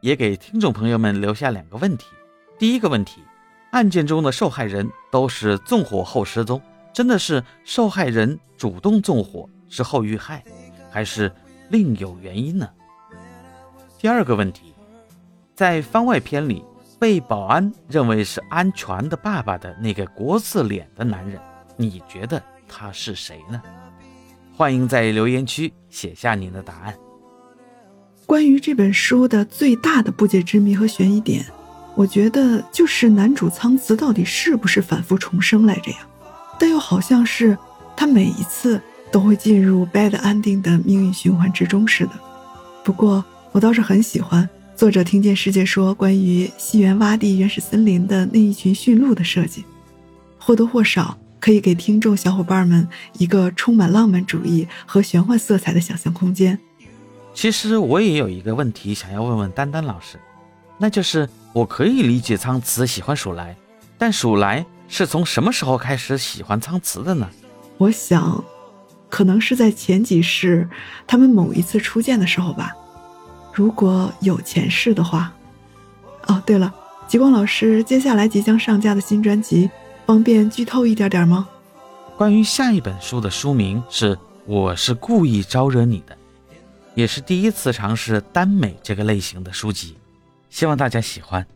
也给听众朋友们留下两个问题。第一个问题，案件中的受害人都是纵火后失踪，真的是受害人主动纵火之后遇害，还是另有原因呢？第二个问题，在番外篇里，被保安认为是安全的爸爸的那个国字脸的男人，你觉得他是谁呢？欢迎在留言区写下您的答案。关于这本书的最大的不解之谜和悬疑点，我觉得就是男主苍慈到底是不是反复重生来着呀？但又好像是他每一次都会进入 bad ending 的命运循环之中似的。不过我倒是很喜欢作者听见世界说关于西园洼地原始森林的那一群驯鹿的设计，或多或少可以给听众小伙伴们一个充满浪漫主义和玄幻色彩的想象空间。其实我也有一个问题想要问问丹丹老师，那就是我可以理解苍慈喜欢鼠来，但鼠来是从什么时候开始喜欢苍慈的呢？我想，可能是在前几世他们某一次初见的时候吧。如果有前世的话。哦，对了，极光老师接下来即将上架的新专辑，方便剧透一点点吗？关于下一本书的书名是《我是故意招惹你的》。也是第一次尝试耽美这个类型的书籍，希望大家喜欢。